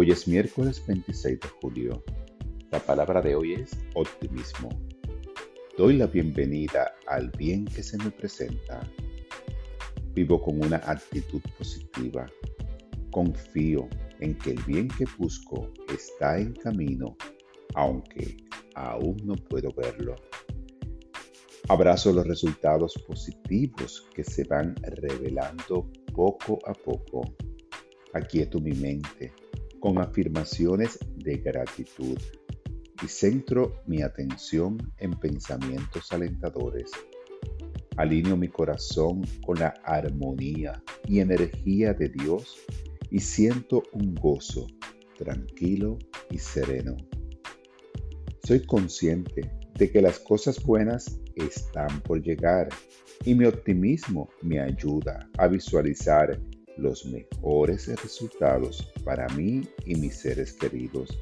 Hoy es miércoles 26 de julio. La palabra de hoy es optimismo. Doy la bienvenida al bien que se me presenta. Vivo con una actitud positiva. Confío en que el bien que busco está en camino, aunque aún no puedo verlo. Abrazo los resultados positivos que se van revelando poco a poco. Aquieto mi mente con afirmaciones de gratitud y centro mi atención en pensamientos alentadores. Alineo mi corazón con la armonía y energía de Dios y siento un gozo tranquilo y sereno. Soy consciente de que las cosas buenas están por llegar y mi optimismo me ayuda a visualizar los mejores resultados para mí y mis seres queridos.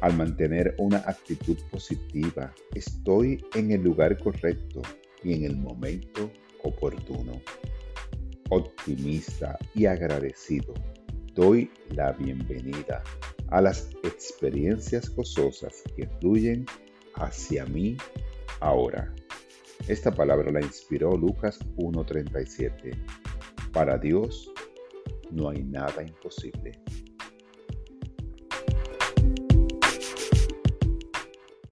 Al mantener una actitud positiva, estoy en el lugar correcto y en el momento oportuno. Optimista y agradecido, doy la bienvenida a las experiencias gozosas que fluyen hacia mí ahora. Esta palabra la inspiró Lucas 1.37. Para Dios no hay nada imposible.